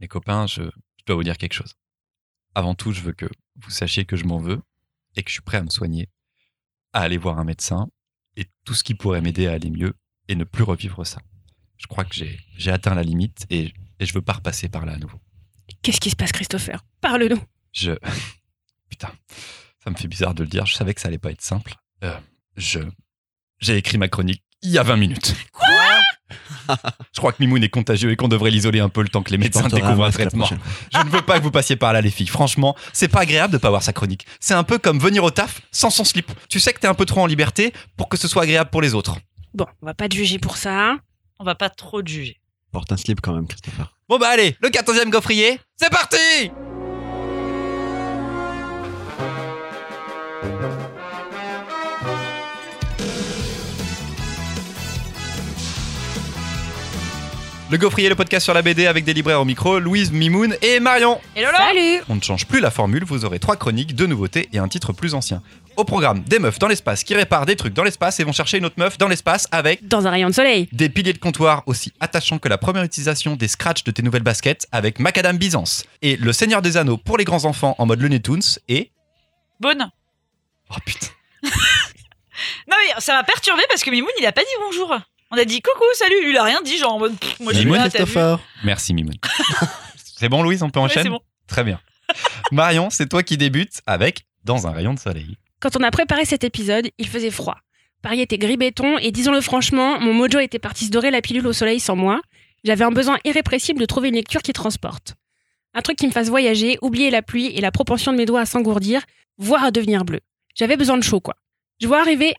Les copains, je, je dois vous dire quelque chose. Avant tout, je veux que vous sachiez que je m'en veux et que je suis prêt à me soigner, à aller voir un médecin et tout ce qui pourrait m'aider à aller mieux et ne plus revivre ça. Je crois que j'ai j'ai atteint la limite et, et je veux pas repasser par là à nouveau. Qu'est-ce qui se passe, Christopher? Parle-nous. Je. Putain, ça me fait bizarre de le dire. Je savais que ça allait pas être simple. Euh, je. J'ai écrit ma chronique il y a 20 minutes. Quoi? Je crois que Mimoun est contagieux et qu'on devrait l'isoler un peu le temps que les médecins découvrent un traitement. Je ne veux pas que vous passiez par là, les filles. Franchement, c'est pas agréable de pas voir sa chronique. C'est un peu comme venir au taf sans son slip. Tu sais que t'es un peu trop en liberté pour que ce soit agréable pour les autres. Bon, on va pas te juger pour ça. On va pas trop te juger. Porte un slip quand même, Christopher. Bon bah allez, le 14e gaufrier, c'est parti Le gaufrier, le podcast sur la BD avec des libraires au micro, Louise, Mimoun et Marion. Et Lolo Salut On ne change plus la formule, vous aurez trois chroniques, deux nouveautés et un titre plus ancien. Au programme, des meufs dans l'espace qui réparent des trucs dans l'espace et vont chercher une autre meuf dans l'espace avec Dans un rayon de soleil. des piliers de comptoir aussi attachants que la première utilisation des scratchs de tes nouvelles baskets avec Macadam Byzance. Et le Seigneur des Anneaux pour les grands enfants en mode Looney Tunes et... Bonne. Oh putain. Non mais ça m'a perturbé parce que Mimoun il a pas dit bonjour. On a dit coucou, salut, lui il a rien dit genre en mode pff, moi Mimoun, t'as vu Christopher. Merci Mimoun. c'est bon Louise, on peut Ouais, enchaîner c'est bon. Très bien. Marion, c'est toi qui débutes avec Dans un rayon de soleil. Quand on a préparé cet épisode, il faisait froid. Paris était gris béton et disons-le franchement, mon mojo était parti se dorer la pilule au soleil sans moi. J'avais un besoin irrépressible de trouver une lecture qui transporte. Un truc qui me fasse voyager, oublier la pluie et la propension de mes doigts à s'engourdir, voire à devenir bleu. J'avais besoin de chaud, quoi. Je vois arriver,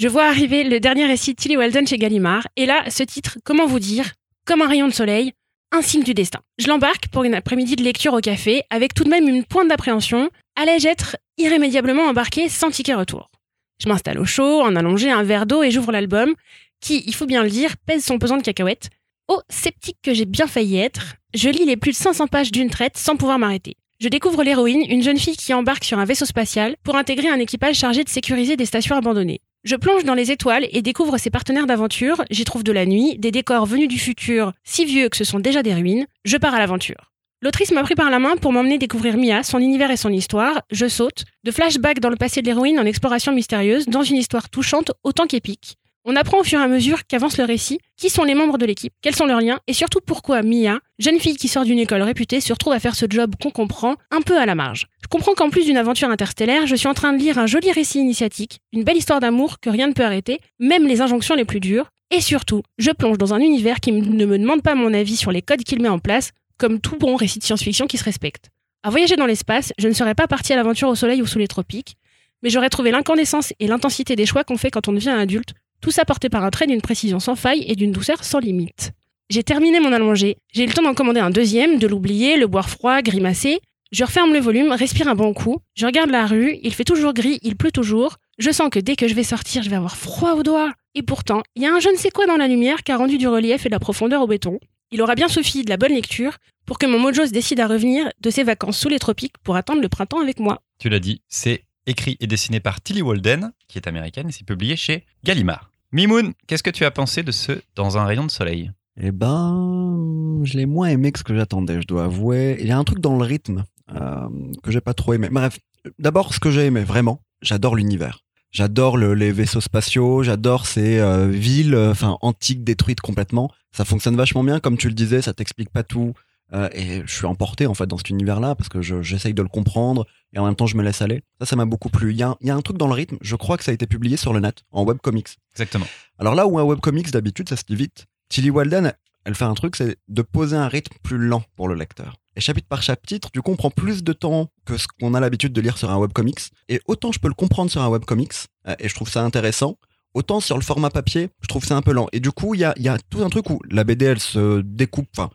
je vois arriver le dernier récit de Tilly Walden chez Gallimard, et là, ce titre, comment vous dire, comme un rayon de soleil, un signe du destin. Je l'embarque pour une après-midi de lecture au café, avec tout de même une pointe d'appréhension. Allais-je être irrémédiablement embarqué sans ticket retour? Je m'installe au chaud, en allongé, un verre d'eau et j'ouvre l'album, qui, il faut bien le dire, pèse son pesant de cacahuètes. Oh, sceptique que j'ai bien failli être, je lis les plus de 500 pages d'une traite sans pouvoir m'arrêter. Je découvre l'héroïne, une jeune fille qui embarque sur un vaisseau spatial pour intégrer un équipage chargé de sécuriser des stations abandonnées. Je plonge dans les étoiles et découvre ses partenaires d'aventure, j'y trouve de la nuit, des décors venus du futur, si vieux que ce sont déjà des ruines, je pars à l'aventure. L'autrice m'a pris par la main pour m'emmener découvrir Mia, son univers et son histoire, je saute, de flashback dans le passé de l'héroïne en exploration mystérieuse, dans une histoire touchante autant qu'épique. On apprend au fur et à mesure qu'avance le récit qui sont les membres de l'équipe, quels sont leurs liens et surtout pourquoi Mia, jeune fille qui sort d'une école réputée, se retrouve à faire ce job qu'on comprend un peu à la marge. Je comprends qu'en plus d'une aventure interstellaire, je suis en train de lire un joli récit initiatique, une belle histoire d'amour que rien ne peut arrêter, même les injonctions les plus dures, et surtout, je plonge dans un univers qui ne me demande pas mon avis sur les codes qu'il met en place, comme tout bon récit de science-fiction qui se respecte. À voyager dans l'espace, je ne serais pas partie à l'aventure au soleil ou sous les tropiques, mais j'aurais trouvé l'incandescence et l'intensité des choix qu'on fait quand on devient adulte, tout ça porté par un trait d'une précision sans faille et d'une douceur sans limite. J'ai terminé mon allongé, j'ai eu le temps d'en commander un deuxième, de l'oublier, le boire froid, grimacer. Je referme le volume, respire un bon coup, je regarde la rue, il fait toujours gris, il pleut toujours. Je sens que dès que je vais sortir, je vais avoir froid aux doigts. Et pourtant, il y a un je ne sais quoi dans la lumière qui a rendu du relief et de la profondeur au béton. Il aura bien suffi de la bonne lecture pour que mon mojo se décide à revenir de ses vacances sous les tropiques pour attendre le printemps avec moi. Tu l'as dit, c'est écrit et dessiné par Tilly Walden, qui est américaine, et c'est publié chez Gallimard. Mimoun, qu'est-ce que tu as pensé de ce Dans un rayon de soleil Eh ben, je l'ai moins aimé que ce que j'attendais, je dois avouer. Il y a un truc dans le rythme euh, que j'ai pas trop aimé. Bref, d'abord, ce que j'ai aimé, vraiment, j'adore l'univers. J'adore le- les vaisseaux spatiaux, j'adore ces euh, villes euh, enfin antiques détruites complètement. Ça fonctionne vachement bien, comme tu le disais, ça t'explique pas tout. Euh, et je suis emporté en fait dans cet univers-là parce que je- j'essaye de le comprendre et en même temps je me laisse aller. Ça, ça m'a beaucoup plu. Il y, a un- il y a un truc dans le rythme, je crois que ça a été publié sur le net, en webcomics. Exactement. Alors là où un webcomics d'habitude ça se lit vite, Tilly Walden, elle fait un truc, c'est de poser un rythme plus lent pour le lecteur. Et chapitre par chapitre, du coup, on prend plus de temps que ce qu'on a l'habitude de lire sur un webcomics. Et autant je peux le comprendre sur un webcomics, euh, et je trouve ça intéressant, autant sur le format papier, je trouve ça un peu lent. Et du coup, il y a, y a tout un truc où la BD, elle se découpe enfin,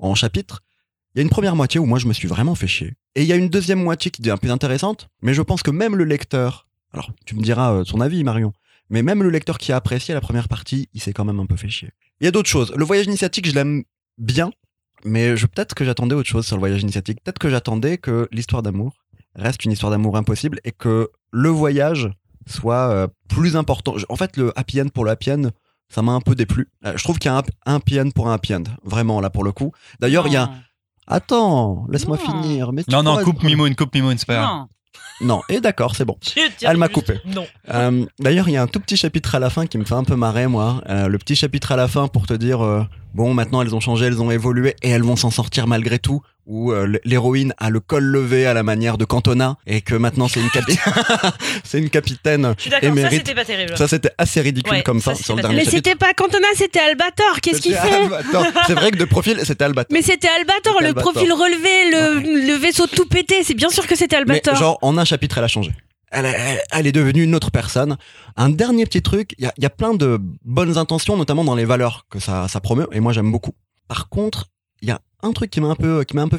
en chapitres. Il y a une première moitié où moi, je me suis vraiment fait chier. Et il y a une deuxième moitié qui devient plus intéressante, mais je pense que même le lecteur, alors tu me diras euh, ton avis, Marion, mais même le lecteur qui a apprécié la première partie, il s'est quand même un peu fait chier. Il y a d'autres choses. Le voyage initiatique, je l'aime bien, mais peut-être que j'attendais autre chose sur le voyage initiatique. Peut-être que j'attendais que l'histoire d'amour reste une histoire d'amour impossible et que le voyage soit euh, plus important. En fait, le happy end pour le happy end, ça m'a un peu déplu. Euh, je trouve qu'il y a un happy end pour un happy end, vraiment là pour le coup. D'ailleurs, il y a. Attends, laisse-moi finir. Mais Non, non, pourras- coupe Mimoun, coupe Mimoun, c'est pas grave. Non. Et d'accord, c'est bon. Elle m'a coupé. Non. Euh, D'ailleurs, il y a un tout petit chapitre à la fin qui me fait un peu marrer, moi. Euh, le petit chapitre à la fin pour te dire, euh, bon, maintenant elles ont changé, elles ont évolué et elles vont s'en sortir malgré tout. Où euh, l'héroïne a le col levé à la manière de Cantona et que maintenant c'est une, capi- c'est une capitaine. Je suis d'accord, ça c'était pas terrible. Ça, c'était assez ridicule Ouais, comme ça, sur le dernier Mais c'était pas Cantona, c'était Albator. Qu'est-ce font Albator. C'est vrai que de profil, c'était Albator. Mais c'était Albator, le Albator. profil relevé, le, le vaisseau tout pété. C'est bien sûr que c'était Mais Albator. genre, en un chapitre, elle a changé. Elle, est devenue une autre personne. Un dernier petit truc, il y a, plein de bonnes intentions, notamment dans les valeurs que ça, promeut, et moi j'aime beaucoup. Par contre, il y a un truc qui m'a un peu, qui m'a un peu.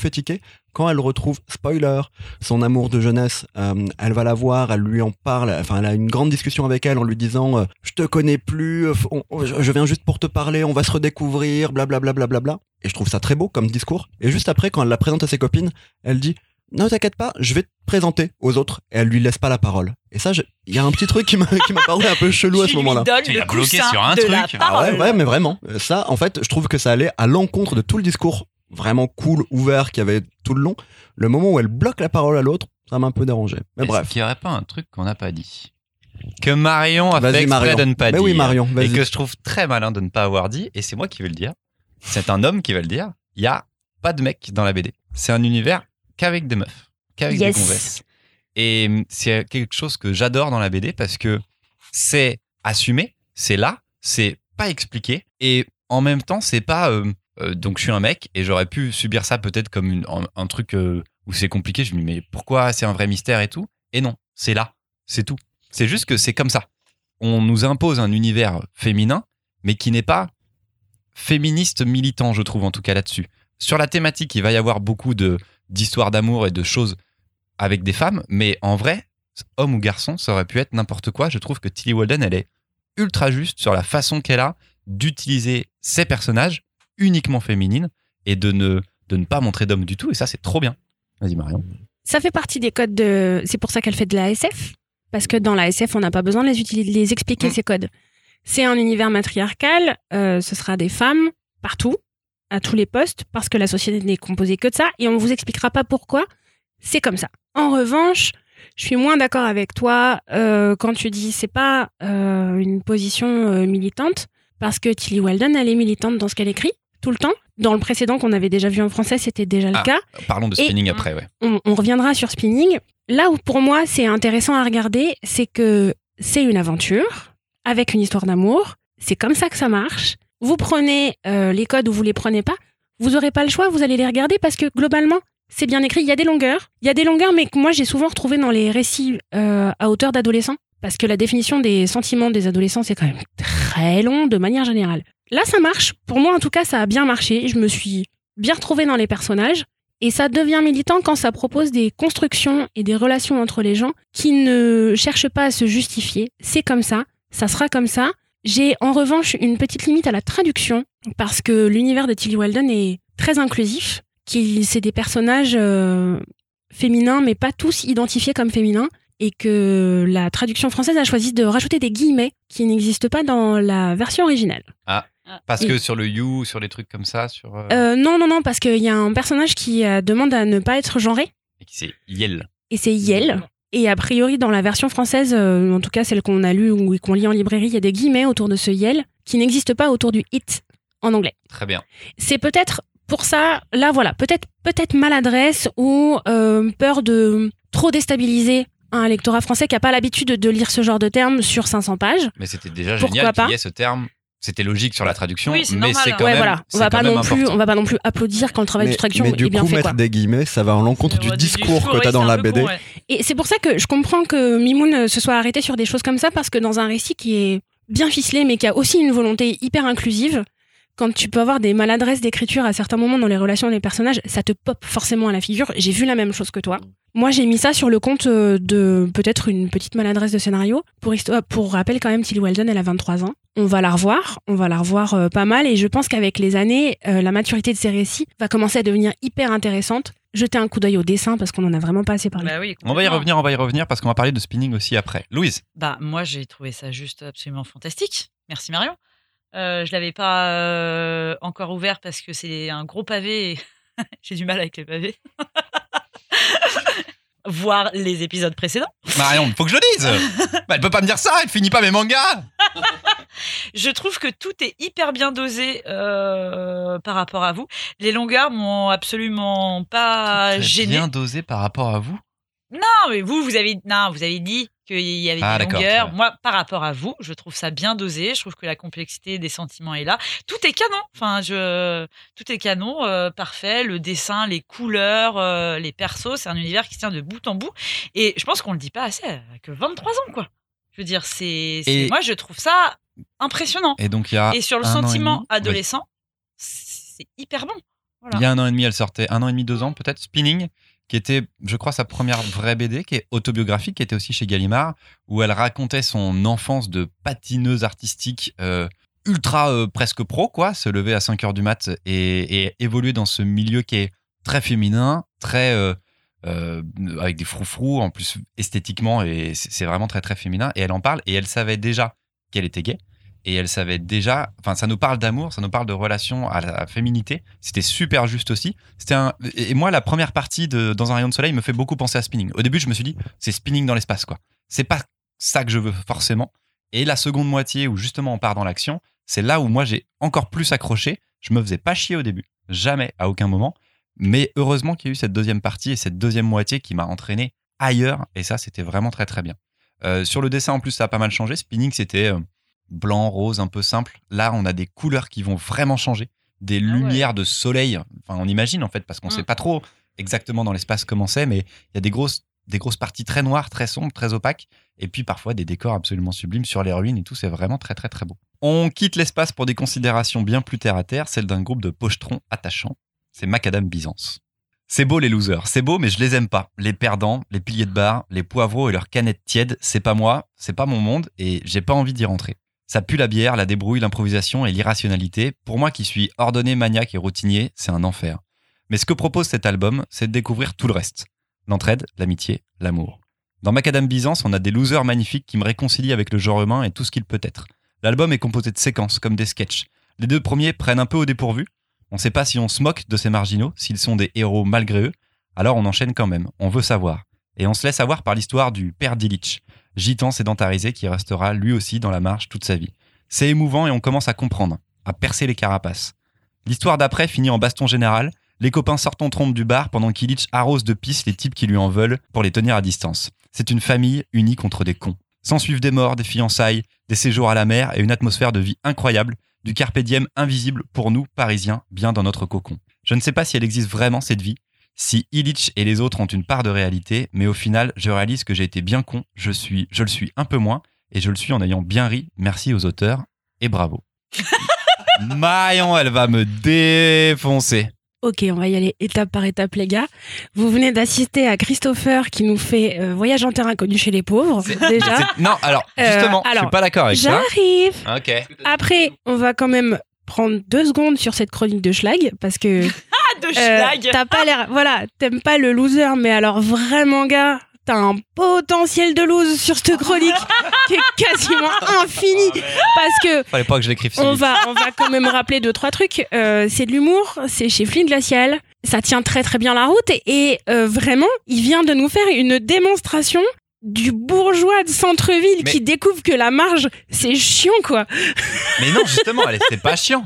Quand elle retrouve, spoiler, son amour de jeunesse, euh, elle va la voir, elle lui en parle, enfin, elle a une grande discussion avec elle en lui disant, euh, je te connais plus, euh, je viens juste pour te parler, on va se redécouvrir, blablabla, blablabla. Et je trouve ça très beau comme discours. Et juste après, quand elle la présente à ses copines, elle dit, non, t'inquiète pas, je vais te présenter aux autres. Et elle lui laisse pas la parole. Et ça, je- il y a un petit truc qui m'a qui m'a paru un peu chelou à ce moment-là. le l'as bloqué sur un truc. Ah ouais, ouais, mais vraiment. Ça, en fait, je trouve que ça allait à l'encontre de tout le discours vraiment cool, ouvert qu'il y avait tout le long. Le moment où elle bloque la parole à l'autre, ça m'a un peu dérangé. Mais Est-ce bref. qu'il n'y aurait pas un truc qu'on n'a pas dit Que Marion a fait exprès Marion. de ne pas Mais dire. oui, Marion, et que je trouve très malin de ne pas avoir dit, et c'est moi qui vais le dire. C'est un homme qui va le dire. Il y a pas de mec dans la BD. C'est un univers qu'avec des meufs, qu'avec Yes. des convesses. Et hum, c'est quelque chose que j'adore dans la BD parce que c'est assumé, c'est là, c'est pas expliqué, et en même temps, c'est pas. euh, euh, donc je suis un mec et j'aurais pu subir ça peut-être comme une- un, un truc euh, où c'est compliqué. Je me dis mais pourquoi c'est un vrai mystère et tout? Et non, c'est là, c'est tout. C'est juste que c'est comme ça. On nous impose un univers féminin, mais qui n'est pas féministe militant, je trouve en tout cas là-dessus. Sur la thématique, il va y avoir beaucoup de d'histoires d'amour et de choses avec des femmes, mais en vrai, homme ou garçon, ça aurait pu être n'importe quoi. Je trouve que Tilly Walden, elle est ultra juste sur la façon qu'elle a d'utiliser ses personnages uniquement féminines et de ne, de ne pas montrer d'hommes du tout. Et ça, c'est trop bien. Vas-y, Marion. Ça fait partie des codes de. C'est pour ça qu'elle fait de la SF. Parce que dans la SF, on n'a pas besoin de les, utiliser, de les expliquer, ces codes. C'est un univers matriarcal. euh, ce sera des femmes partout, à tous les postes, parce que la société n'est composée que de ça. Et on vous expliquera pas pourquoi. C'est comme ça. En revanche, je suis moins d'accord avec toi euh, quand tu dis c'est pas euh, une position euh, militante, parce que Tilly Walden, elle est militante dans ce qu'elle écrit tout le temps. Dans le précédent qu'on avait déjà vu en français, c'était déjà le Ah. cas Parlons de Et- spinning après, ouais. on, on reviendra sur Spinning. Là où pour moi c'est intéressant à regarder, c'est que c'est une aventure avec une histoire d'amour. C'est comme ça que ça marche. Vous prenez euh, les codes ou vous les prenez pas, vous aurez pas le choix, vous allez les regarder parce que globalement c'est bien écrit. Il y a des longueurs, il y a des longueurs, mais que moi j'ai souvent retrouvé dans les récits euh, à hauteur d'adolescents parce que la définition des sentiments des adolescents c'est quand même très long de manière générale. Là ça marche. Pour moi en tout cas ça a bien marché. Je me suis bien retrouvée dans les personnages. Et ça devient militant quand ça propose des constructions et des relations entre les gens qui ne cherchent pas à se justifier. C'est comme ça, ça sera comme ça. J'ai en revanche une petite limite à la traduction parce que l'univers de Tilly Walden est très inclusif. Qui, c'est des personnages euh, féminins, mais pas tous identifiés comme féminins. Et que la traduction française a choisi de rajouter des guillemets qui n'existent pas dans la version originale. Parce Et- que sur le You, sur les trucs comme ça, sur. euh, Euh, non, non, non, parce qu'il y a un personnage qui euh, demande à ne pas être genré. C'est Yel. et c'est Yel. Et a priori, dans la version française, euh, en tout cas celle qu'on a lue ou qu'on lit en librairie, il y a des guillemets autour de ce Yel qui n'existent pas autour du it en anglais. Très bien. C'est peut-être pour ça, là voilà, peut-être peut-être maladresse ou euh, peur de trop déstabiliser un lectorat français qui n'a pas l'habitude de lire ce genre de termes sur 500 pages. Mais c'était déjà Pourquoi génial pas qu'il y ait ce terme. C'était logique sur la traduction, Oui, mais c'est quand ouais, même. voilà, on va quand pas même non plus, important. on va pas non plus applaudir quand le travail mais, de traduction mais du est bien coup, fait. mettre Quoi. des guillemets, ça va à l'encontre du discours que ouais, tu as dans la BD. con, ouais. Et c'est pour ça que je comprends que Mimoun euh, se soit arrêté sur des choses comme ça, parce que dans un récit qui est bien ficelé, mais qui a aussi une volonté hyper inclusive, quand tu peux avoir des maladresses d'écriture à certains moments dans les relations des personnages, ça te pop forcément à la figure. J'ai vu la même chose que toi. Moi, j'ai mis ça sur le compte euh, de peut-être une petite maladresse de scénario. Pour, histoire, pour rappel, quand même, Tilly Walden, elle a 23 ans. On va la revoir, on va la revoir euh, pas mal, et je pense qu'avec les années, euh, la maturité de ses récits va commencer à devenir hyper intéressante. Jetez un coup d'œil au dessin parce qu'on en a vraiment pas assez parlé. Bah oui, On va y revenir, on va y revenir parce qu'on va parler de spinning aussi après. Louise, Bah moi j'ai trouvé ça juste absolument fantastique. Merci Marion. Euh, je l'avais pas euh, encore ouvert parce que c'est un gros pavé. J'ai du mal avec les pavés. Voir les épisodes précédents. Marion, faut que je le dise. Bah, elle peut pas me dire ça, elle finit pas mes mangas. Je trouve que tout est hyper bien dosé euh, par rapport à vous. Les longueurs m'ont absolument pas gêné. Bien dosé par rapport à vous? Non, mais vous, vous avez, non, vous avez dit qu'il y avait Ah, des longueurs. Moi, par rapport à vous, je trouve ça bien dosé. Je trouve que la complexité des sentiments est là. Tout est canon. Enfin, je, tout est canon, euh, parfait. Le dessin, les couleurs, euh, les persos, c'est un univers qui se tient de bout en bout. Et je pense qu'on le dit pas assez. euh, Que 23 ans, quoi. Je veux dire, c'est, Et- moi, je trouve ça impressionnant. Et donc il y a Et sur le sentiment demi, adolescent, c'est hyper bon. Voilà. Il y a un an et demi, elle sortait, un an et demi, deux ans peut-être, Spinning, qui était, je crois, sa première vraie BD, qui est autobiographique, qui était aussi chez Gallimard, où elle racontait son enfance de patineuse artistique euh, ultra euh, presque pro, quoi, se lever à 5 heures du mat et, évoluer dans ce milieu qui est très féminin, très euh, avec des froufrous, en plus esthétiquement, et c'est vraiment très très féminin. Et elle en parle, et elle savait déjà qu'elle était gay. Et elle savait déjà, enfin, ça nous parle d'amour, ça nous parle de relation à la féminité. C'était super juste aussi. C'était un, et moi, la première partie de Dans un rayon de soleil me fait beaucoup penser à Spinning. Au début, je me suis dit, c'est Spinning dans l'espace, quoi. C'est pas ça que je veux forcément. Et la seconde moitié, où justement on part dans l'action, c'est là où moi j'ai encore plus accroché. Je me faisais pas chier au début, jamais, à aucun moment. Mais heureusement qu'il y a eu cette deuxième partie et cette deuxième moitié qui m'a entraîné ailleurs. Et ça, c'était vraiment très très bien. Euh, sur le dessin, en plus, ça a pas mal changé. Spinning, c'était euh, blanc, rose, un peu simple. Là, on a des couleurs qui vont vraiment changer, des Ah ouais. lumières de soleil. Enfin, on imagine en fait, parce qu'on Mm. sait pas trop exactement dans l'espace comment c'est, mais il y a des grosses, des grosses parties très noires, très sombres, très opaques, et puis parfois des décors absolument sublimes sur les ruines et tout. C'est vraiment très très très beau. On quitte l'espace pour des considérations bien plus terre à terre, celle d'un groupe de pochetrons attachants. C'est Macadam Byzance. C'est beau les losers, c'est beau mais je les aime pas. Les perdants, les piliers de bar, les poivreaux et leurs canettes tièdes, c'est pas moi, c'est pas mon monde et j'ai pas envie d'y rentrer. Ça pue la bière, la débrouille, l'improvisation et l'irrationalité. Pour moi qui suis ordonné, maniaque et routinier, c'est un enfer. Mais ce que propose cet album, c'est de découvrir tout le reste. L'entraide, l'amitié, l'amour. Dans Macadam Byzance, on a des losers magnifiques qui me réconcilient avec le genre humain et tout ce qu'il peut être. L'album est composé de séquences, comme des sketchs. Les deux premiers prennent un peu au dépourvu. On ne sait pas si on se moque de ces marginaux, s'ils sont des héros malgré eux. Alors on enchaîne quand même, on veut savoir. Et on se laisse avoir par l'histoire du père d'Illich, gitan sédentarisé qui restera lui aussi dans la marche toute sa vie. C'est émouvant et on commence à comprendre, à percer les carapaces. L'histoire d'après finit en baston général. Les copains sortent en trompe du bar pendant qu'Illich arrose de pisse les types qui lui en veulent pour les tenir à distance. C'est une famille unie contre des cons. S'en suivent des morts, des fiançailles, des séjours à la mer et une atmosphère de vie incroyable, du carpe diem invisible pour nous, Parisiens, bien dans notre cocon. Je ne sais pas si elle existe vraiment cette vie, si Illich et les autres ont une part de réalité, mais au final, je réalise que j'ai été bien con, je suis, je le suis un peu moins, et je le suis en ayant bien ri. Merci aux auteurs, et bravo. Maillon, elle va me défoncer. Ok, on va y aller étape par étape, les gars. Vous venez d'assister à Christopher qui nous fait euh, Voyage en terre inconnue chez les pauvres, déjà. Non, alors, Euh, justement, je alors, suis pas d'accord avec ça. J'arrive. Ok. Après, on va quand même prendre deux secondes sur cette chronique de Schlag parce que de euh, schlag t'as pas l'air, voilà, t'aimes pas le loser, mais alors vraiment, gars, t'as un potentiel de lose sur cette chronique qui est quasiment infini parce que Fallait pas que je l'écrive on va, on va quand même rappeler deux trois trucs. Euh, c'est de l'humour, c'est chez Flynn Glacial. Ça tient très très bien la route et, et, euh, vraiment, il vient de nous faire une démonstration du bourgeois de centre-ville Mais- qui découvre que la marge c'est chiant quoi. Mais non, justement, elle c'était pas chiant.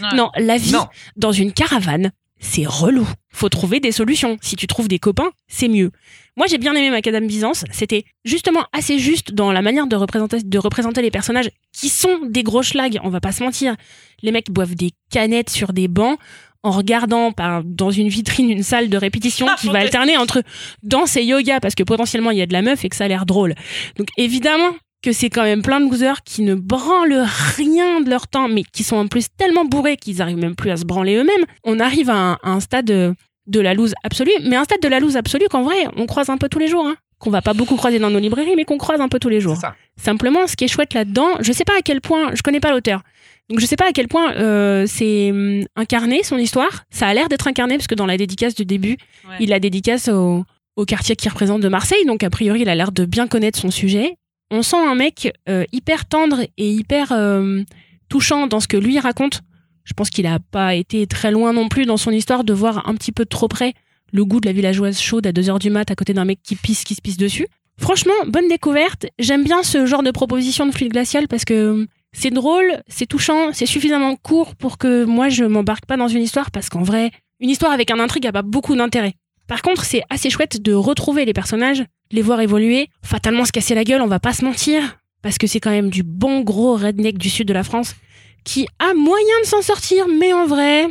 Ouais. Non, la vie Non. dans une caravane, c'est relou. Faut trouver des solutions. Si tu trouves des copains, c'est mieux. Moi, j'ai bien aimé Macadam Byzance. C'était justement assez juste dans la manière de représenter, de représenter les personnages qui sont des gros schlags. On va pas se mentir. Les mecs boivent des canettes sur des bancs en regardant par, dans une vitrine une salle de répétition qui va alterner entre danse et yoga parce que potentiellement il y a de la meuf et que ça a l'air drôle. Donc évidemment que c'est quand même plein de losers qui ne branlent rien de leur temps, mais qui sont en plus tellement bourrés qu'ils arrivent même plus à se branler eux-mêmes. On arrive à un, à un stade de, de la loose absolue, mais un stade de la loose absolue qu'en vrai, on croise un peu tous les jours. Hein. Qu'on va pas beaucoup croiser dans nos librairies, mais qu'on croise un peu tous les jours. Ça. Simplement, ce qui est chouette là-dedans, je sais pas à quel point, je connais pas l'auteur, donc je sais pas à quel point euh, c'est hum, incarné son histoire. Ça a l'air d'être incarné parce que dans la dédicace du début, Ouais. il la dédicace au, au quartier qu'il représente de Marseille, donc a priori il a l'air de bien connaître son sujet. On sent un mec euh, hyper tendre et hyper euh, touchant dans ce que lui raconte Je pense qu'il a pas été très loin non plus dans son histoire de voir un petit peu trop près le goût de la villageoise chaude à 2h du mat à côté d'un mec qui pisse, qui se pisse dessus. Franchement, bonne découverte. J'aime bien ce genre de proposition de fluide glacial parce que c'est drôle, c'est touchant, c'est suffisamment court pour que moi je m'embarque pas dans une histoire parce qu'en vrai, une histoire avec un intrigue a pas beaucoup d'intérêt. Par contre, c'est assez chouette de retrouver les personnages, les voir évoluer, fatalement se casser la gueule, on va pas se mentir, parce que c'est quand même du bon gros redneck du sud de la France qui a moyen de s'en sortir, mais en vrai,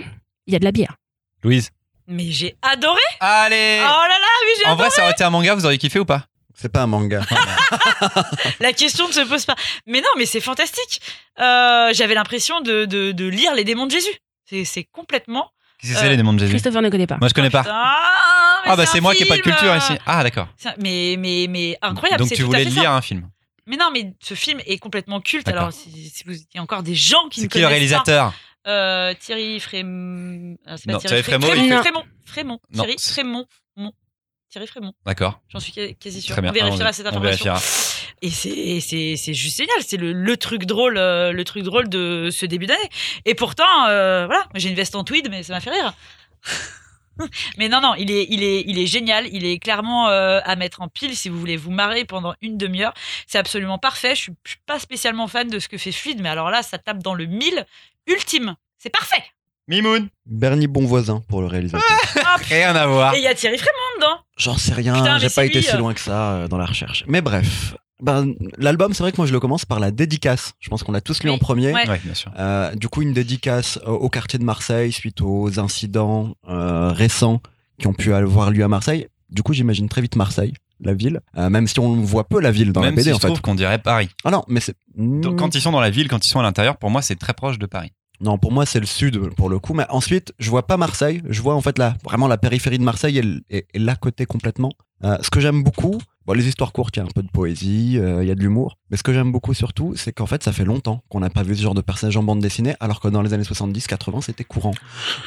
il y a de la bière. Louise. Mais j'ai adoré. Allez Oh là là, oui, j'ai En adoré. vrai, ça aurait été un manga, vous auriez kiffé ou pas? C'est pas un manga. La question ne se pose pas. Mais non, mais c'est fantastique. Euh, J'avais l'impression de, de, de lire les démons de Jésus. C'est c'est complètement. Qu'est-ce que c'est Euh, les démons de Jésus Christopher ne connaît pas. Moi, je connais pas. Ah, Ah bah c'est moi qui ai pas de film, culture euh, ici. Ah d'accord. Mais, mais, mais incroyable. Donc tu tout à voulais fait le ça. lire un film. Mais non, mais ce film est complètement culte. Alors, si, si vous, il y a encore des gens qui C'est ne qui le connaissent réalisateur pas, euh, Thierry Frémont. Ah, c'est pas Non, Thierry, Thierry Fré- Frémaux, il- Frémont. Frémont. Non, Thierry c'est- Frémont. Thierry Frémont. D'accord. J'en suis quasi sûre. Très bien. On vérifiera on, cette on information. vérifiera. Et c'est juste génial. C'est le, le truc drôle, euh, le truc drôle de ce début d'année. Et pourtant, euh, voilà, j'ai une veste en tweed, mais ça m'a fait rire. mais non, non, il est, il est, il est génial. Il est clairement euh, à mettre en pile si vous voulez vous marrer pendant une demi-heure. C'est absolument parfait. Je suis, je suis pas spécialement fan de ce que fait Fluide, mais alors là, ça tape dans le mille ultime. C'est parfait. Mimoun. Bernie Bonvoisin pour le réalisateur. Ah, Rien à voir. Et il y a Thierry Frémont dedans. J'en sais rien, Putain, mais j'ai c'est pas été lui, si euh. loin que ça euh, dans la recherche. Mais bref, ben, l'album, c'est vrai que moi je le commence par la dédicace. Je pense qu'on l'a tous lu Oui, en premier. ouais. Ouais, bien sûr. Euh, du coup, une dédicace au- au quartier de Marseille suite aux incidents euh, récents qui ont pu avoir lieu à Marseille. Du coup, j'imagine très vite Marseille, la ville, Euh, même si on voit peu la ville dans Même la BD si je en fait. trouve qu'on dirait Paris. Ah non, mais c'est. Donc, quand ils sont dans la ville, quand ils sont à l'intérieur, pour moi, c'est très proche de Paris. Non, pour moi, c'est le sud pour le coup. Mais ensuite, je vois pas Marseille. Je vois en fait la, vraiment la périphérie de Marseille et, l- et, et l'à côté complètement. Euh, ce que j'aime beaucoup, bon, les histoires courtes, il y a un peu de poésie, euh, il y a de l'humour. Mais ce que j'aime beaucoup surtout, c'est qu'en fait, ça fait longtemps qu'on n'a pas vu ce genre de personnage en bande dessinée, alors que dans les années 70-80, c'était courant.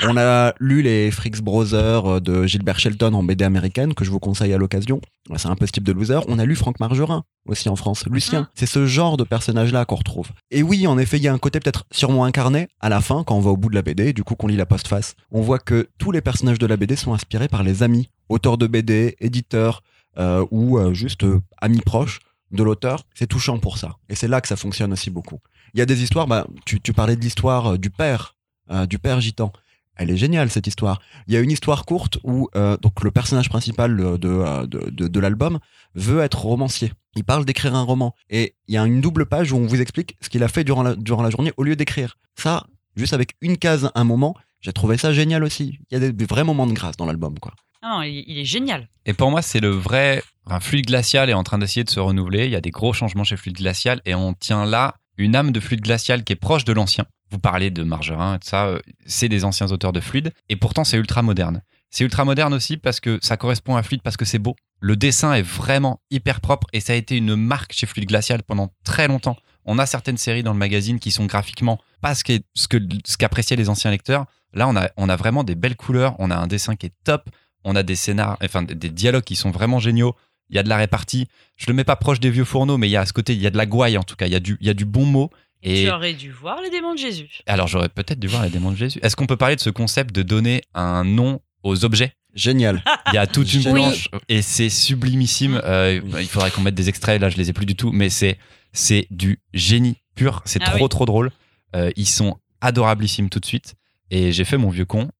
On a lu les Fricks Brothers euh, de Gilbert Shelton en BD américaine, que je vous conseille à l'occasion. C'est un peu ce type de loser. On a lu Franck Margerin aussi en France. Lucien, Ah. c'est ce genre de personnage-là qu'on retrouve. Et oui, en effet, il y a un côté peut-être sûrement incarné à la fin, quand on va au bout de la BD, du coup qu'on lit la postface. On voit que tous les personnages de la BD sont inspirés par les amis, auteurs de BD, éditeurs, euh, ou euh, juste euh, amis proches de l'auteur. C'est touchant pour ça. Et c'est là que ça fonctionne aussi beaucoup. Il y a des histoires, bah, tu, parlais de l'histoire du père, du père gitan. Elle est géniale cette histoire. Il y a une histoire courte où donc le personnage principal de, de, de, de l'album veut être romancier. Il parle d'écrire un roman. Et il y a une double page où on vous explique ce qu'il a fait durant la, durant la journée au lieu d'écrire. Ça, juste avec une case, un moment, j'ai trouvé ça génial aussi. Il y a des, des vrais moments de grâce dans l'album, quoi. Il, est génial. Et pour moi, c'est le vrai. Un fluide glacial est en train d'essayer de se renouveler. Il y a des gros changements chez fluide glacial et on tient là une âme de fluide glacial qui est proche de l'ancien. Vous parlez de Margerin et tout ça, euh, c'est des anciens auteurs de fluide et pourtant c'est ultra moderne. C'est ultra moderne aussi parce que ça correspond à fluide parce que c'est beau. Le dessin est vraiment hyper propre et ça a été une marque chez fluide glacial pendant très longtemps. On a certaines séries dans le magazine qui sont graphiquement pas ce qu'est- ce que ce qu'appréciaient les anciens lecteurs. Là, on a, on a vraiment des belles couleurs, on a un dessin qui est top, on a des scénars, enfin des, dialogues qui sont vraiment géniaux. Il y a de la répartie. Je le mets pas proche des vieux fourneaux, mais il y a à ce côté, il y a de la gouaille en tout cas. Il y a du, il y a du bon mot. Et Et tu aurais dû voir les démons de Jésus. alors j'aurais peut-être dû voir les démons de Jésus. Est-ce qu'on peut parler de ce concept de donner un nom aux objets? Génial. Il y a toute une Oui. planche et c'est sublimissime. Euh, il faudrait qu'on mette des extraits. Là, je les ai plus du tout, mais c'est c'est du génie pur. C'est Ah trop oui. trop drôle. Euh, ils sont adorablissimes tout de suite. Et j'ai fait mon vieux con.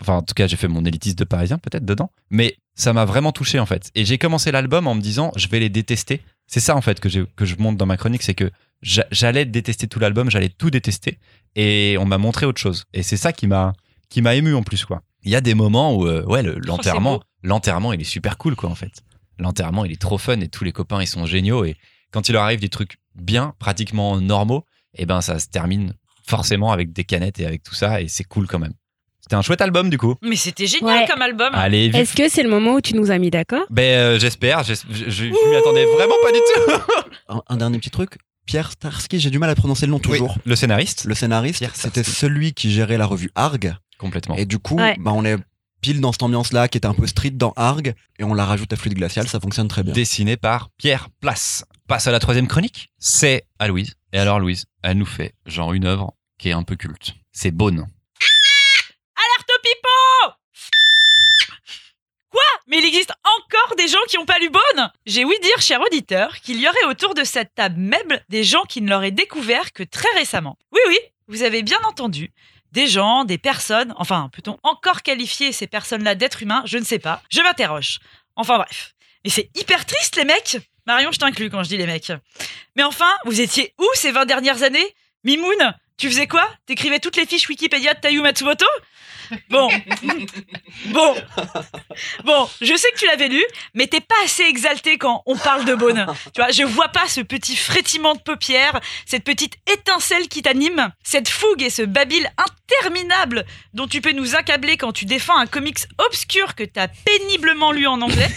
Enfin, en tout cas, j'ai fait mon élitiste de Parisien peut-être dedans. Mais ça m'a vraiment touché en fait. Et j'ai commencé l'album en me disant, je vais les détester. C'est ça en fait que, que je montre dans ma chronique, c'est que j'a- j'allais détester tout l'album, j'allais tout détester. Et on m'a montré autre chose. Et c'est ça qui m'a qui m'a ému en plus quoi. Il y a des moments où euh, ouais le- l'enterrement l'enterrement il est super cool quoi en fait. L'enterrement il est trop fun et tous les copains ils sont géniaux et quand il leur arrive des trucs bien pratiquement normaux et ben ça se termine forcément avec des canettes et avec tout ça et c'est cool quand même. C'était un chouette album du coup. Mais c'était génial Ouais. comme album. Allez vite. Est-ce que c'est le moment où tu nous as mis d'accord? Ben euh, j'espère, j'es- je, je, je m'y attendais vraiment pas du tout. Un, un dernier petit truc. Pierre Starsky, j'ai du mal à prononcer le nom toujours. Le scénariste Le scénariste, Pierre c'était celui qui gérait la revue Arg. complètement. Et du coup, Ouais. bah, on est pile dans cette ambiance-là qui était un peu street dans Arg. Et on la rajoute à Fluide Glacial, ça fonctionne très bien. dessiné par Pierre Place. Passe à la troisième chronique. C'est à Louise. Et alors Louise, elle nous fait genre une œuvre qui est un peu culte. c'est Bone. Alerte au pipeau Quoi Mais il existe encore des gens qui n'ont pas lu Bonne J'ai ouï dire, cher auditeur, qu'il y aurait autour de cette table même des gens qui ne l'auraient découvert que très récemment. Oui, oui, vous avez bien entendu. Des gens, des personnes, enfin, peut-on encore qualifier ces personnes-là d'êtres humains? Je ne sais pas. Je m'interroge. Enfin bref. Et c'est hyper triste, les mecs Marion, je t'inclus quand je dis les mecs. Mais enfin, vous étiez où ces 20 dernières années? Mimoun, tu faisais quoi? T'écrivais toutes les fiches Wikipédia de Tayu Matsumoto? Bon. Bon. Bon, je sais que tu l'avais lu, mais t'es pas assez exalté quand on parle de Bonne. Tu vois, je vois pas ce petit frétillement de paupières, cette petite étincelle qui t'anime, cette fougue et ce babil interminable dont tu peux nous accabler quand tu défends un comics obscur que t'as péniblement lu en anglais,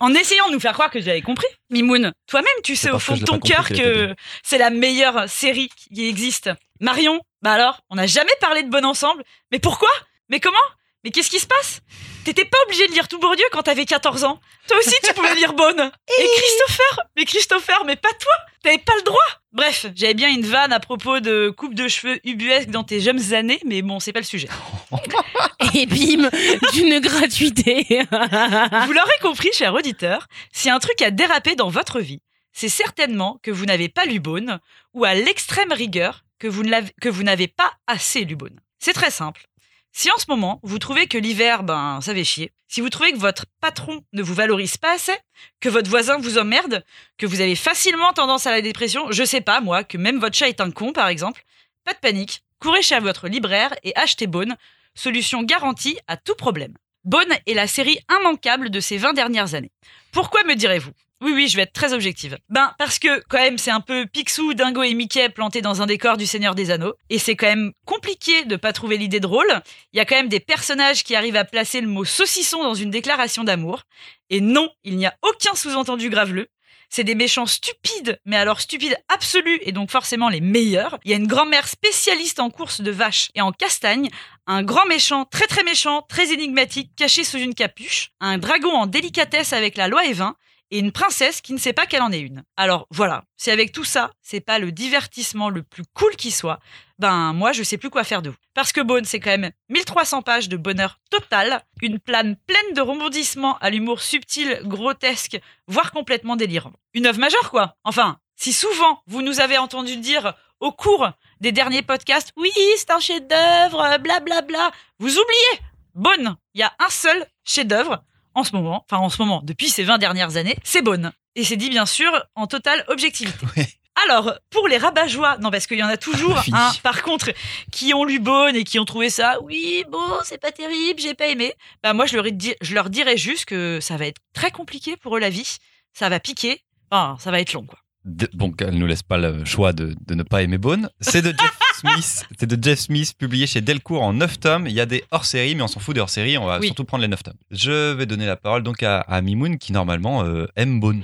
en essayant de nous faire croire que j'avais compris. Mimoun, toi-même, tu sais au fond de ton cœur que c'est la meilleure série qui existe. Marion, bah alors, on n'a jamais parlé de Bonne ensemble. Mais pourquoi? Mais comment? Mais qu'est-ce qui se passe? T'étais pas obligé de lire tout Bourdieu quand t'avais 14 ans. Toi aussi, tu pouvais lire Bonne. Et Christopher Mais Christopher, mais pas toi T'avais pas le droit Bref, j'avais bien une vanne à propos de coupe de cheveux ubuesque dans tes jeunes années, mais bon, c'est pas le sujet. Et bim, d'une gratuité. Vous l'aurez compris, cher auditeur, si un truc a dérapé dans votre vie, c'est certainement que vous n'avez pas lu Bonne, ou à l'extrême rigueur, que vous n'avez pas assez lu Bonne. C'est très simple. Si en ce moment, vous trouvez que l'hiver, ben, ça fait chier, si vous trouvez que votre patron ne vous valorise pas assez, que votre voisin vous emmerde, que vous avez facilement tendance à la dépression, je sais pas, moi, que même votre chat est un con, par exemple, pas de panique, courez chez votre libraire et achetez Bonne, solution garantie à tout problème. Bonne est la série immanquable de ces 20 dernières années. Pourquoi me direz-vous? Oui, oui, je vais être très objective. Ben, parce que, quand même, c'est un peu Picsou, Dingo et Mickey plantés dans un décor du Seigneur des Anneaux. Et c'est quand même compliqué de pas trouver l'idée drôle. Il y a quand même des personnages qui arrivent à placer le mot saucisson dans une déclaration d'amour. Et non, il n'y a aucun sous-entendu graveleux. C'est des méchants stupides, mais alors stupides absolus et donc forcément les meilleurs. Il y a une grand-mère spécialiste en course de vaches et en castagne, un grand méchant, très très méchant, très énigmatique, caché sous une capuche, un dragon en délicatesse avec la loi et vin, et une princesse qui ne sait pas qu'elle en est une. Alors voilà, si avec tout ça, c'est pas le divertissement le plus cool qui soit, ben moi je sais plus quoi faire de vous. Parce que Bone, c'est quand même 1300 pages de bonheur total, une plane pleine de rebondissements à l'humour subtil, grotesque, voire complètement délirant. Une œuvre majeure quoi. Enfin, si souvent vous nous avez entendu dire au cours des derniers podcasts, oui, c'est un chef-d'œuvre, blablabla, vous oubliez Bonne, il y a un seul chef-d'œuvre en ce moment, enfin en ce moment, depuis ces 20 dernières années, c'est Bonne. Et c'est dit bien sûr en totale objectivité. Ouais. Alors, pour les rabat-joie, non, parce qu'il y en a toujours, Ah, hein, par contre, qui ont lu Bonne et qui ont trouvé ça, oui, bon, c'est pas terrible, j'ai pas aimé. Bah, moi, je leur, je dirais juste que ça va être très compliqué pour eux la vie, ça va piquer, enfin, ça va être long, quoi. De- bon, elle nous laisse pas le choix de, de ne pas aimer Bone. C'est de Jeff Smith. C'est de Jeff Smith, publié chez Delcourt en 9 tomes. Il y a des hors-séries, mais on s'en fout des hors-séries. On va Oui. surtout prendre les 9 tomes. Je vais donner la parole donc à, à Mimoun, qui normalement euh, aime Bone.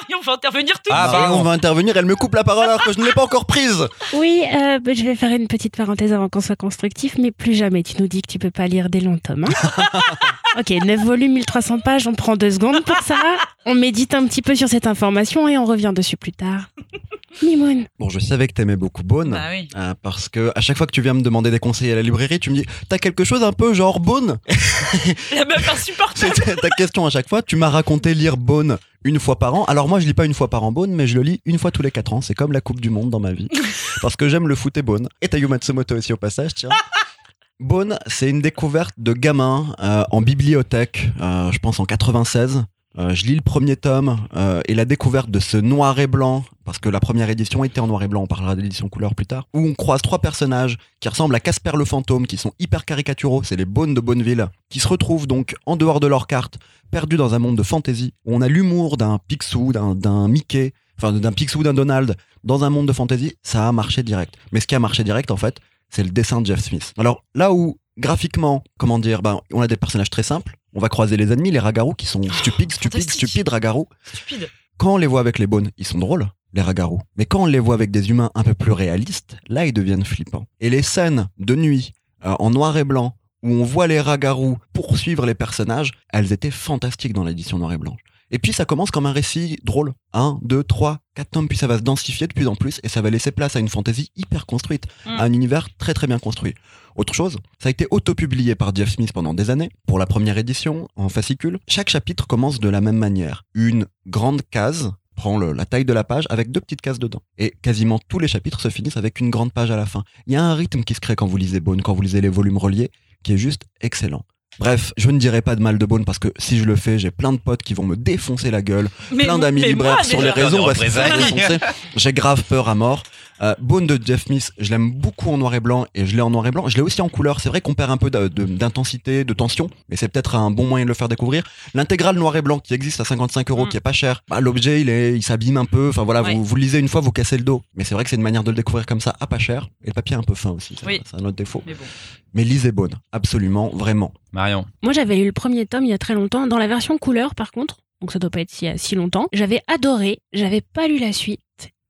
Marion va intervenir tout Ah, de bah, Marion va intervenir, elle me coupe la parole alors que je ne l'ai pas encore prise. Oui, euh, bah, je vais faire une petite parenthèse avant qu'on soit constructif, mais plus jamais tu nous dis que tu peux pas lire des longs tomes. hein. ok, 9 volumes, 1300 pages, on prend deux secondes pour ça. On médite un petit peu sur cette information et on revient dessus plus tard. Mimoun. Bon, je savais que t'aimais beaucoup Bone. Bah oui. euh, parce que à chaque fois que tu viens me demander des conseils à la librairie, tu me dis T'as quelque chose un peu genre Bone La meuf insupportable. Ta question à chaque fois. Tu m'as raconté lire Bone une fois par an. Alors moi, je lis pas une fois par an Bone, mais je le lis une fois tous les quatre ans. C'est comme la Coupe du Monde dans ma vie. parce que j'aime le foot et Bone. Et Tayu Matsumoto aussi au passage, tiens. Bone, c'est une découverte de gamin euh, en bibliothèque, euh, je pense en 96. Euh, je lis le premier tome et la découverte de ce noir et blanc, parce que la première édition était en noir et blanc, on parlera de l'édition couleur plus tard, où on croise trois personnages qui ressemblent à Casper le fantôme, qui sont hyper caricaturaux, c'est les Bones de Bonneville, qui se retrouvent donc en dehors de leur carte, perdus dans un monde de fantasy, où on a l'humour d'un Picsou, d'un d'un Mickey, enfin d'un Picsou, d'un Donald, dans un monde de fantasy, ça a marché direct. Mais ce qui a marché direct, en fait, c'est le dessin de Jeff Smith. Alors là où, graphiquement, comment dire, ben, on a des personnages très simples, on va croiser les ennemis, les ragarous, qui sont stupides, stupides, fantastique. stupides ragarous. Stupide. Quand on les voit avec les bones, ils sont drôles, les ragarous. Mais quand on les voit avec des humains un peu plus réalistes, là, ils deviennent flippants. Et les scènes de nuit, euh, en noir et blanc, où on voit les ragarous poursuivre les personnages, elles étaient fantastiques dans l'édition noir et blanche. Et puis ça commence comme un récit drôle. Un, deux, trois, quatre tomes, puis ça va se densifier de plus en plus et ça va laisser place à une fantaisie hyper construite, Mm. à un univers très très bien construit. Autre chose, ça a été auto-publié par Jeff Smith pendant des années, pour la première édition, en fascicule. Chaque chapitre commence de la même manière. Une grande case prend le- la taille de la page avec deux petites cases dedans. Et quasiment tous les chapitres se finissent avec une grande page à la fin. Il y a un rythme qui se crée quand vous lisez Bone, quand vous lisez les volumes reliés, qui est juste excellent. Bref, je ne dirai pas de mal de Bone parce que si je le fais, j'ai plein de potes qui vont me défoncer la gueule, Mais plein d'amis libraires sur les réseaux, on va se Représailles. faire défoncer. J'ai grave peur à mort. Euh, Bone de Jeff Smith, je l'aime beaucoup en noir et blanc et je l'ai en noir et blanc. Je l'ai aussi en couleur. C'est vrai qu'on perd un peu de- de- d'intensité, de, tension, mais c'est peut-être un bon moyen de le faire découvrir. L'intégrale noir et blanc qui existe à 55 euros, Mm. qui est pas cher. Bah, L'objet, il est, il s'abîme un peu. Enfin voilà, Ouais. vous, lisez une fois, vous cassez le dos. Mais c'est vrai que c'est une manière de le découvrir comme ça, à pas cher. Et le papier est un peu fin aussi. C'est Oui. un autre défaut. Mais bon. Mais lisez Bone, absolument, vraiment. Marion. Moi, j'avais lu le premier tome il y a très longtemps, dans la version couleur par contre, donc ça doit pas être si, si longtemps. J'avais adoré, j'avais pas lu la suite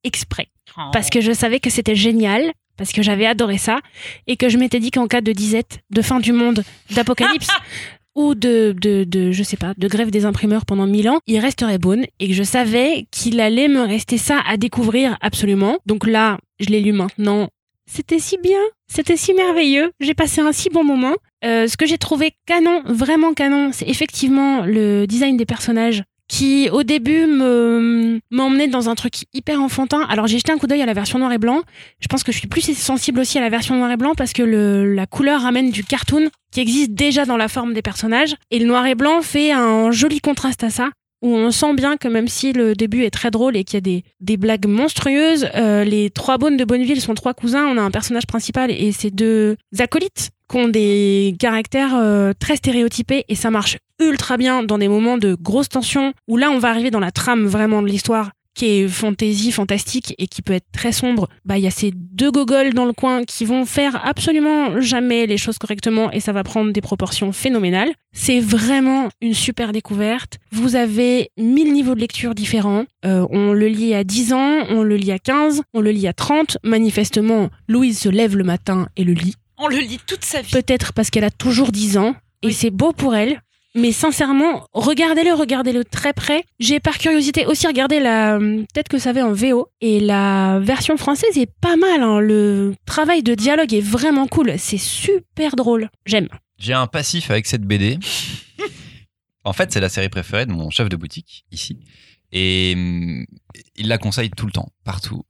exprès. Parce que je savais que c'était génial, parce que j'avais adoré ça, et que je m'étais dit qu'en cas de disette, de fin du monde, d'apocalypse, ou de, de, de, je sais pas, de grève des imprimeurs pendant mille ans, il resterait Bone, et que je savais qu'il allait me rester ça à découvrir absolument. Donc là, je l'ai lu maintenant. C'était si bien, c'était si merveilleux, j'ai passé un si bon moment. Euh, ce que j'ai trouvé canon, vraiment canon, c'est effectivement le design des personnages qui au début me m'emmenait dans un truc hyper enfantin. Alors j'ai jeté un coup d'œil à la version noir et blanc. Je pense que je suis plus sensible aussi à la version noir et blanc parce que le, la couleur ramène du cartoon qui existe déjà dans la forme des personnages et le noir et blanc fait un joli contraste à ça où on sent bien que même si le début est très drôle et qu'il y a des, blagues monstrueuses, euh, les trois bonnes de Bonneville sont trois cousins. On a un personnage principal et ses deux acolytes qui ont des caractères euh, très stéréotypés et ça marche ultra bien dans des moments de grosse tension où là on va arriver dans la trame vraiment de l'histoire qui est fantaisie, fantastique et qui peut être très sombre, bah il y a ces deux gogoles dans le coin qui vont faire absolument jamais les choses correctement et ça va prendre des proportions phénoménales. C'est vraiment une super découverte. Vous avez mille niveaux de lecture différents. Euh, on le lit à 10 ans, on le lit à 15, on le lit à 30. Manifestement, Louise se lève le matin et le lit. On le lit toute sa vie. Peut-être parce qu'elle a toujours 10 ans et Oui. c'est beau pour elle. Mais sincèrement, regardez-le, regardez-le très près. J'ai par curiosité aussi regardé la, peut-être que ça avait en VO et la version française est pas mal. hein. Le travail de dialogue est vraiment cool. C'est super drôle. J'aime. J'ai un passif avec cette BD. en fait, c'est la série préférée de mon chef de boutique ici. Et hum, il la conseille tout le temps, partout.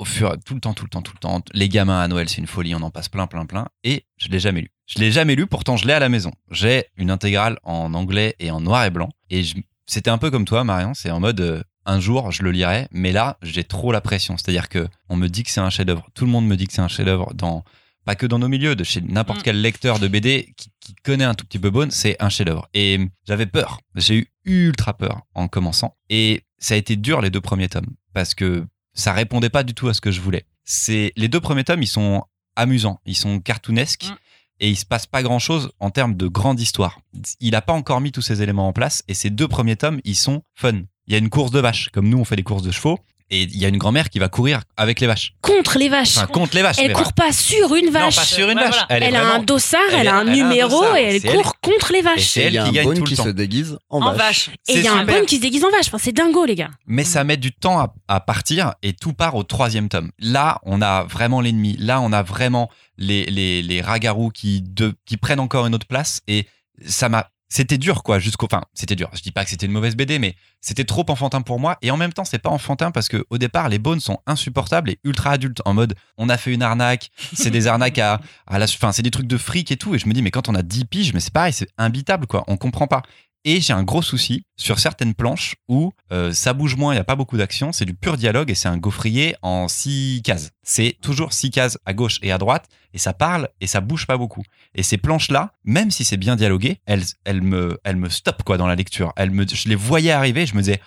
Au fur, tout le temps, tout le temps, tout le temps. Les gamins à Noël, c'est une folie, on en passe plein, plein, plein. Et je l'ai jamais lu. Je l'ai jamais lu, pourtant je l'ai à la maison. J'ai une intégrale en anglais et en noir et blanc. Et c'était un peu comme toi, Marion. C'est en mode, euh, un jour, je le lirai. Mais là, j'ai trop la pression. C'est-à-dire que on me dit que c'est un chef-d'œuvre. Tout le monde me dit que c'est un chef-d'œuvre dans pas que dans nos milieux, de chez n'importe Mm. quel lecteur de BD qui, qui connaît un tout petit peu Bone, c'est un chef-d'œuvre. Et j'avais peur, j'ai eu ultra peur en commençant. Et ça a été dur les deux premiers tomes parce que ça répondait pas du tout à ce que je voulais. C'est les deux premiers tomes, ils sont amusants, ils sont cartoonesques. Mm. Et il se passe pas grand chose en termes de grande histoire. Il a pas encore mis tous ces éléments en place et ces deux premiers tomes, ils sont fun. Il y a une course de vaches, comme nous on fait des courses de chevaux, et il y a une grand-mère qui va courir avec les vaches. Contre les vaches. Enfin, contre les vaches. elle mais court pas sur une vache. Non, pas sur une Ouais, vache. voilà. Elle, a vraiment- un dossard, elle elle, a un elle a un numéro et elle court contre les vaches. c'est Et il elle y a qui un gagne tout le qui temps. se déguise en, En vache. vache. Et il y a un bonne qui se déguise en vache. Enfin, c'est dingo, les gars. Mais ça met du temps à, à partir et tout part au troisième tome. Là, on a vraiment l'ennemi. Là, on a vraiment les, les, les ragarous qui, de, qui prennent encore une autre place et ça m'a. C'était dur, quoi, jusqu'au. Enfin, c'était dur. Je dis pas que c'était une mauvaise BD, mais c'était trop enfantin pour moi. Et en même temps, c'est pas enfantin parce que au départ, les bones sont insupportables et ultra adultes. En mode, on a fait une arnaque, c'est des arnaques à, à la. Enfin, c'est des trucs de fric et tout. Et je me dis, mais quand on a 10 piges, mais c'est pareil, c'est imbitable, quoi. On comprend pas. Et j'ai un gros souci sur certaines planches où euh, ça bouge moins, il n'y a pas beaucoup d'action, c'est du pur dialogue et c'est un gaufrier en six cases. C'est toujours six cases à gauche et à droite et ça parle et ça bouge pas beaucoup. Et ces planches-là, même si c'est bien dialogué, elles, elles, me, elles me stoppent quoi dans la lecture. Elles me, je les voyais arriver, je me disais,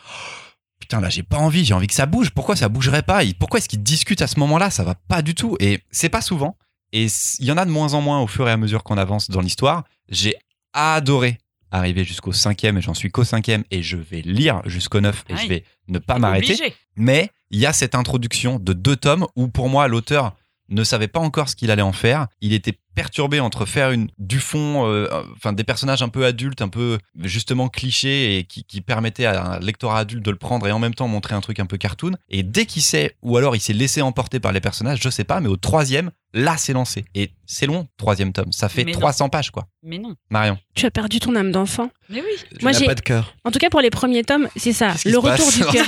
putain là j'ai pas envie, j'ai envie que ça bouge. Pourquoi ça bougerait pas? Pourquoi est-ce qu'ils discutent à ce moment-là? Ça va pas du tout. Et c'est pas souvent. Et il y en a de moins en moins au fur et à mesure qu'on avance dans l'histoire. J'ai adoré arriver jusqu'au cinquième et j'en suis qu'au cinquième et je vais lire jusqu'au neuf et Aïe. je vais ne pas m'arrêter. Mais il y a cette introduction de deux tomes où pour moi l'auteur ne savait pas encore ce qu'il allait en faire. Il était perturbé entre faire une, du fond, euh, enfin des personnages un peu adultes, un peu justement clichés et qui, qui permettaient à un lectorat adulte de le prendre et en même temps montrer un truc un peu cartoon. Et dès qu'il sait, ou alors il s'est laissé emporter par les personnages, je sais pas, mais au troisième, là c'est lancé. Et c'est long, troisième tome. Ça fait Mais non. 300 pages quoi. Mais non. Marion. Tu as perdu ton âme d'enfant. Mais oui. Tu Moi, n'as j'ai- pas de cœur. En tout cas, pour les premiers tomes, c'est ça. Le retour du cœur.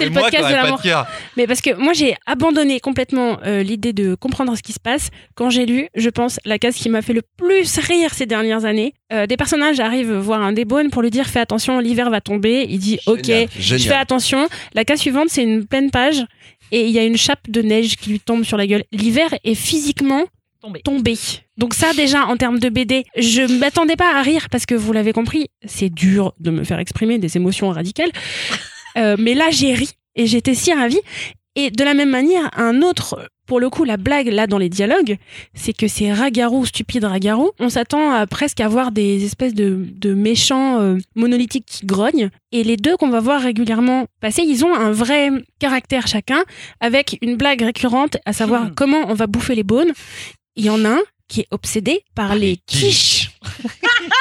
C'est le podcast de l'amour. cœur. Mais parce que moi, j'ai abandonné complètement euh, l'idée de comprendre ce qui se passe quand j'ai lu, je pense, la case qui m'a fait le plus rire ces dernières années. Euh, des personnages arrivent voir un débone pour lui dire fais attention, l'hiver va tomber. Il dit ok, Génial, je fais attention. La case suivante, c'est une pleine page et il y a une chape de neige qui lui tombe sur la gueule. L'hiver est physiquement Tombé. tombé. Donc ça déjà en termes de BD, je m'attendais pas à rire parce que vous l'avez compris, c'est dur de me faire exprimer des émotions radicales. Euh, mais là j'ai ri et j'étais si ravie. Et de la même manière, un autre, pour le coup, la blague là dans les dialogues, c'est que c'est Ragarou, stupide Ragarou. On s'attend à presque à voir des espèces de, de méchants euh, monolithiques qui grognent. Et les deux qu'on va voir régulièrement passer, ils ont un vrai caractère chacun, avec une blague récurrente, à savoir Hmm. comment on va bouffer les bones. Il y en a un qui est obsédé par les quiches.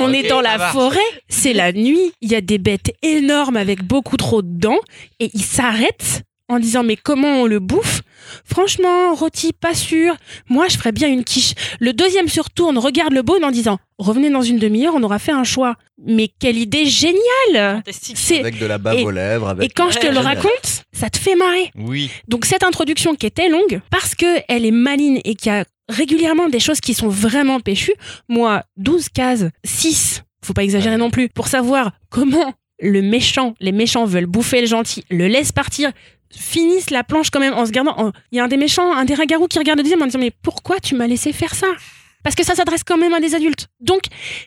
On est dans la va. forêt, c'est la nuit, il y a des bêtes énormes avec beaucoup trop de dents, et il s'arrête en disant mais comment on le bouffe? Franchement, rôti, pas sûr. Moi, je ferais bien une quiche. Le deuxième se retourne, regarde le bone en disant revenez dans une demi-heure, on aura fait un choix. Mais quelle idée géniale Fantastique. C'est Avec de la bave et- aux lèvres. Avec et quand je te le raconte, ça te fait marrer. Oui. Donc cette introduction qui était longue, parce que elle est maligne et qu'il y a régulièrement des choses qui sont vraiment péchues, moi, 12 cases, 6, faut pas exagérer non plus, pour savoir comment le méchant, les méchants veulent bouffer le gentil, le laisse partir, finissent la planche quand même en se gardant. Il y a un des méchants, un des ragarous qui regarde le deuxième en disant mais pourquoi tu m'as laissé faire ça? Parce que ça s'adresse quand même à des adultes. Donc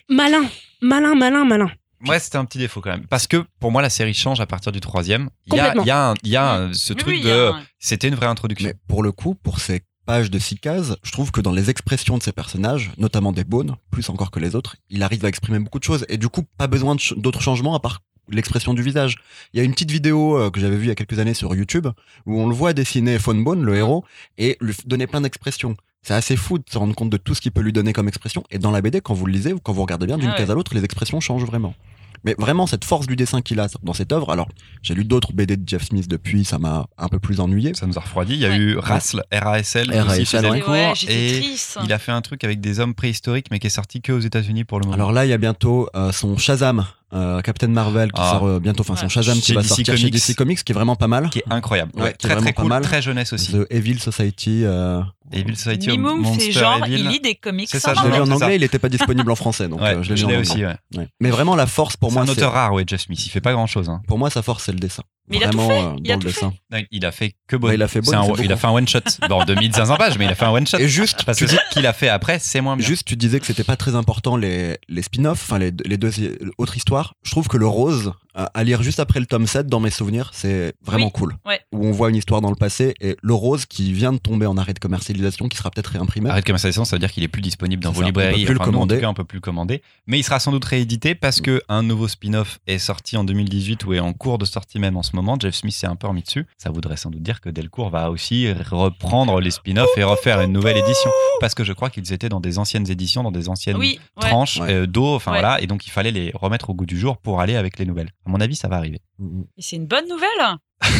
malin, malin, malin, malin. Ouais, c'était un petit défaut quand même. Parce que pour moi, la série change à partir du troisième. Il y a, Complètement. il y a, un- il y a un- ce Oui, truc oui, de. un- C'était une vraie introduction. Mais pour le coup, pour ces pages de six cases, je trouve que dans les expressions de ces personnages, notamment des Bones, plus encore que les autres, il arrive à exprimer beaucoup de choses. Et du coup, pas besoin d'autres changements à part l'expression du visage. Il y a une petite vidéo euh, que j'avais vue il y a quelques années sur YouTube où on le voit dessiner Phone Bone, le héros, et lui donner plein d'expressions. C'est assez fou de se rendre compte de tout ce qu'il peut lui donner comme expression. Et dans la BD, quand vous le lisez ou quand vous regardez bien d'une Ah ouais. case à l'autre, les expressions changent vraiment. Mais vraiment, cette force du dessin qu'il a dans cette œuvre. Alors, j'ai lu d'autres BD de Jeff Smith depuis, ça m'a un peu plus ennuyé. Ça nous a refroidi. Il y a Ouais. eu Rasl, R-A-S-L, aussi faisait ouais. et triste. il a fait un truc avec des hommes préhistoriques, mais qui est sorti que aux États-Unis pour le moment. Alors là, il y a bientôt euh, son Shazam, euh, Captain Marvel, qui Ah. sort euh, bientôt. Enfin, son. Shazam qui va DC sortir Comics. chez DC Comics, qui est vraiment pas mal. qui est incroyable. Ouais, Ouais, qui est très vraiment très pas cool, mal. très jeunesse aussi. The Evil Society. euh, Evil Society, Mimoum, c'est genre, Evil. il lit des comics. C'est ça, Je l'ai lu en anglais, il n'était pas disponible en français, donc Ouais, euh, je l'ai lu en aussi, anglais. ouais. Ouais. Mais vraiment, la force pour C'est moi, un c'est auteur rare, ouais, Jeff Smith. Il fait pas grand chose. pour moi, sa force, c'est le dessin. Mais il a tout fait, euh, il a. Il fait que Ouais, Bone. il a fait Bone, un- il a fait un one shot. Bon, de 1500 pages, mais il a fait un one shot. Et juste, Parce que ce qu'il a fait après, c'est moins bien. Juste, tu disais que c'était pas très important les, les spin-offs, enfin les, les deux autres histoires. Je trouve que le rose, à lire juste après le tome 7 dans mes souvenirs, c'est vraiment Oui, cool. ouais. Où on voit une histoire dans le passé et le rose qui vient de tomber en arrêt de commercialisation, qui sera peut-être réimprimé. Arrête de commercialisation, ça veut dire qu'il est plus disponible dans vos ça, on librairies. peut plus le Enfin, nous, en tout commander. cas, on peut plus le commander. Mais il sera sans doute réédité parce que un nouveau spin-off est sorti en 2018 ou est en cours de sortie même en ce moment. Jeff Smith s'est un peu remis dessus. Ça voudrait sans doute dire que Delcourt va aussi reprendre les spin-offs et refaire une nouvelle édition. Parce que je crois qu'ils étaient dans des anciennes éditions, dans des anciennes Oui, ouais. tranches Ouais. euh, d'eau. Enfin Ouais. voilà. Et donc il fallait les remettre au goût du jour pour aller avec les nouvelles. À mon avis, ça va arriver. Mhm. Et c'est une bonne nouvelle.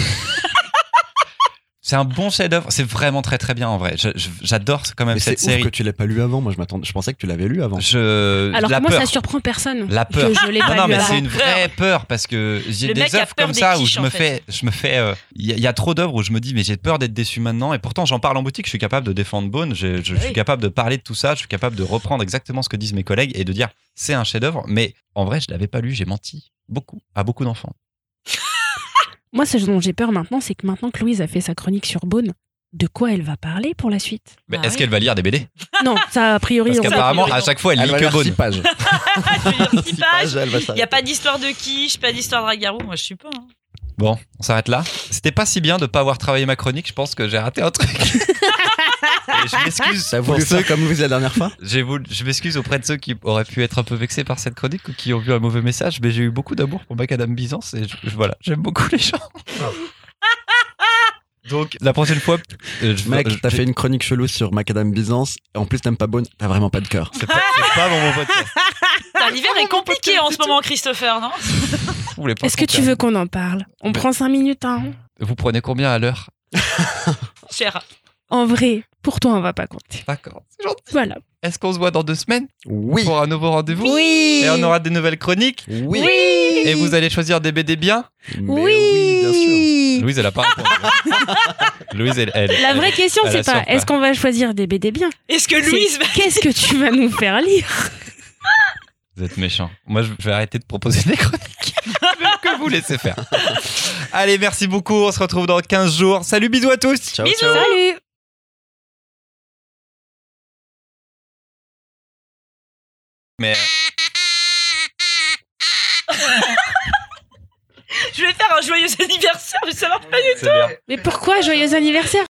C'est un bon chef-d'œuvre. C'est vraiment très très bien en vrai. J'adore quand même Mais c'est cette ouf série. que tu l'aies pas lu avant. Moi, je m'attendais, je pensais que tu l'avais lu avant. Je... Alors la moi, peur. ça surprend personne. La peur. Que je l'ai Non, pas non, lu mais c'est une vraie peur parce que j'ai des œuvres comme des ça où je me fais, je me fais, euh, il y, a- il y a trop d'œuvres où je me dis mais j'ai peur d'être déçu maintenant et pourtant j'en parle en boutique, je suis capable de défendre Bone, je, je Oui. suis capable de parler de tout ça, je suis capable de reprendre exactement ce que disent mes collègues et de dire c'est un chef-d'œuvre, mais en vrai je l'avais pas lu, j'ai menti beaucoup à beaucoup d'enfants. Moi, ce dont j'ai peur maintenant, c'est que maintenant que Louise a fait sa chronique sur Bone, de quoi elle va parler pour la suite? Mais Ah est-ce oui. qu'elle va lire des BD Non, ça a priori. Parce on- qu'apparemment à chaque fois elle, Elle lit va que Bone. six pages. Six Il n'y a pas d'histoire de quiche, pas d'histoire de ragarou. Moi, je suis pas. hein. Bon, on s'arrête là. C'était pas si bien de pas avoir travaillé ma chronique, je pense que j'ai raté un truc. Et je m'excuse voulu ceux comme Louise la dernière fois J'ai voulu- je m'excuse auprès de ceux qui auraient pu être un peu vexés par cette chronique ou qui ont vu un mauvais message, mais j'ai eu beaucoup d'amour pour Macadam Byzance et je- je- voilà, j'aime beaucoup les gens. Donc, la prochaine fois, euh, je, Mec, je- t'as fait une chronique chelou sur Macadam Byzance. Et en plus, t'aimes pas Bonne. T'as vraiment pas de cœur. C'est pas, pas mon podcast. Putain, L'hiver est compliqué en ce moment, Christopher, non Est-ce que tu veux qu'on en parle? On Mais- prend cinq minutes, hein Vous prenez combien à l'heure? Cher. En vrai, pour toi, on va pas compter. D'accord, c'est gentil. Voilà. Est-ce qu'on se voit dans deux semaines? Oui. pour un nouveau rendez-vous? Oui. Et on aura des nouvelles chroniques? Oui. Et vous allez choisir des BD bien? Mais Oui. oui, bien sûr. Louise, elle a pas répondu. Louise, elle, elle- La vraie question, elle c'est pas pas. est-ce qu'on va choisir des BD bien? Est-ce que Louise va... Qu'est-ce que tu vas nous faire lire? Vous êtes méchant. Moi, je vais arrêter de proposer des chroniques. Je vais que vous laissez faire. Allez, merci beaucoup. On se retrouve dans 15 jours. Salut, bisous à tous. Ciao, Bisous. ciao. Salut Mais Je vais faire un joyeux anniversaire, mais ça marche pas. c'est bien. Mais pourquoi joyeux anniversaire?